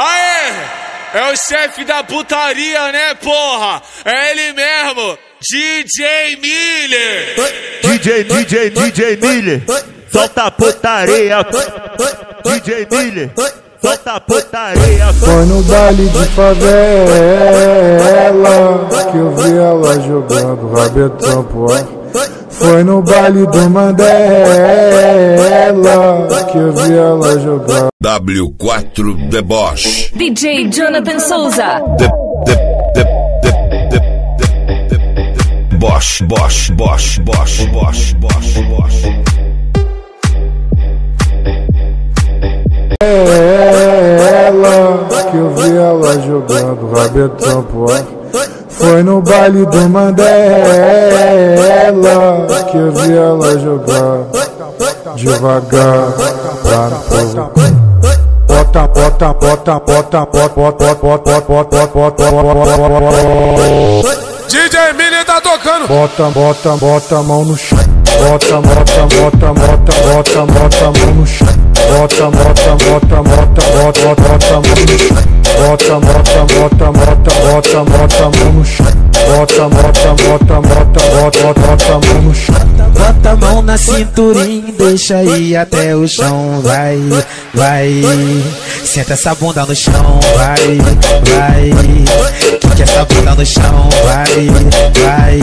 Aê! É o chefe da putaria, né, porra? É ele mesmo, DJ Miller! DJ, DJ, DJ Miller, solta a putaria. DJ Miller, solta a putaria. Foi no baile de favela que eu vi ela jogando rabetão pro ar. Foi no baile do Mandela que eu vi ela jogando. W4 Deboche. DJ Jonathan Souza. De, de, de, de, de, de, de, de, Bosch, Bosch, Bosch, Bosch, Bosch, Bosch, Bosch. Ela que eu vi ela jogando rabetão pro ar. Foi no baile do Mandela que eu vi ela jogar devagar pra no povo. Bota, bota, bota, bota, bota, bota, bota, bota, bota, bota. DJ Miller tá tocando! Bota, bota, bota a mão no chão. Bota, bota, bota, bota, bota, bota a mão no chão. Bota, bota, bota, bota, bota, bota, bota. Bota, bota, bota, bota, bota, chão. Bota, bota, bota, bota, bota, bota, chão. Bota a mão na cinturinha, deixa ir até o chão, vai, vai. Senta essa bunda no chão, vai, vai. Quica essa bunda no chão, vai, vai.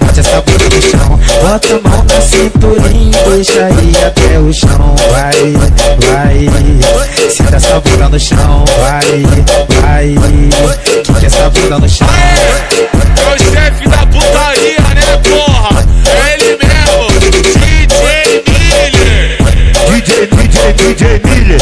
Bate essa bunda no chão, bota a mão na cinturinha, deixa ir até o chão, vai, vai. Senta essa bunda no chão, vai, vai. Quica essa bunda no chão. É o chefe da putaria, né, porra? É ele mesmo, DJ Miller! DJ, DJ, DJ Miller,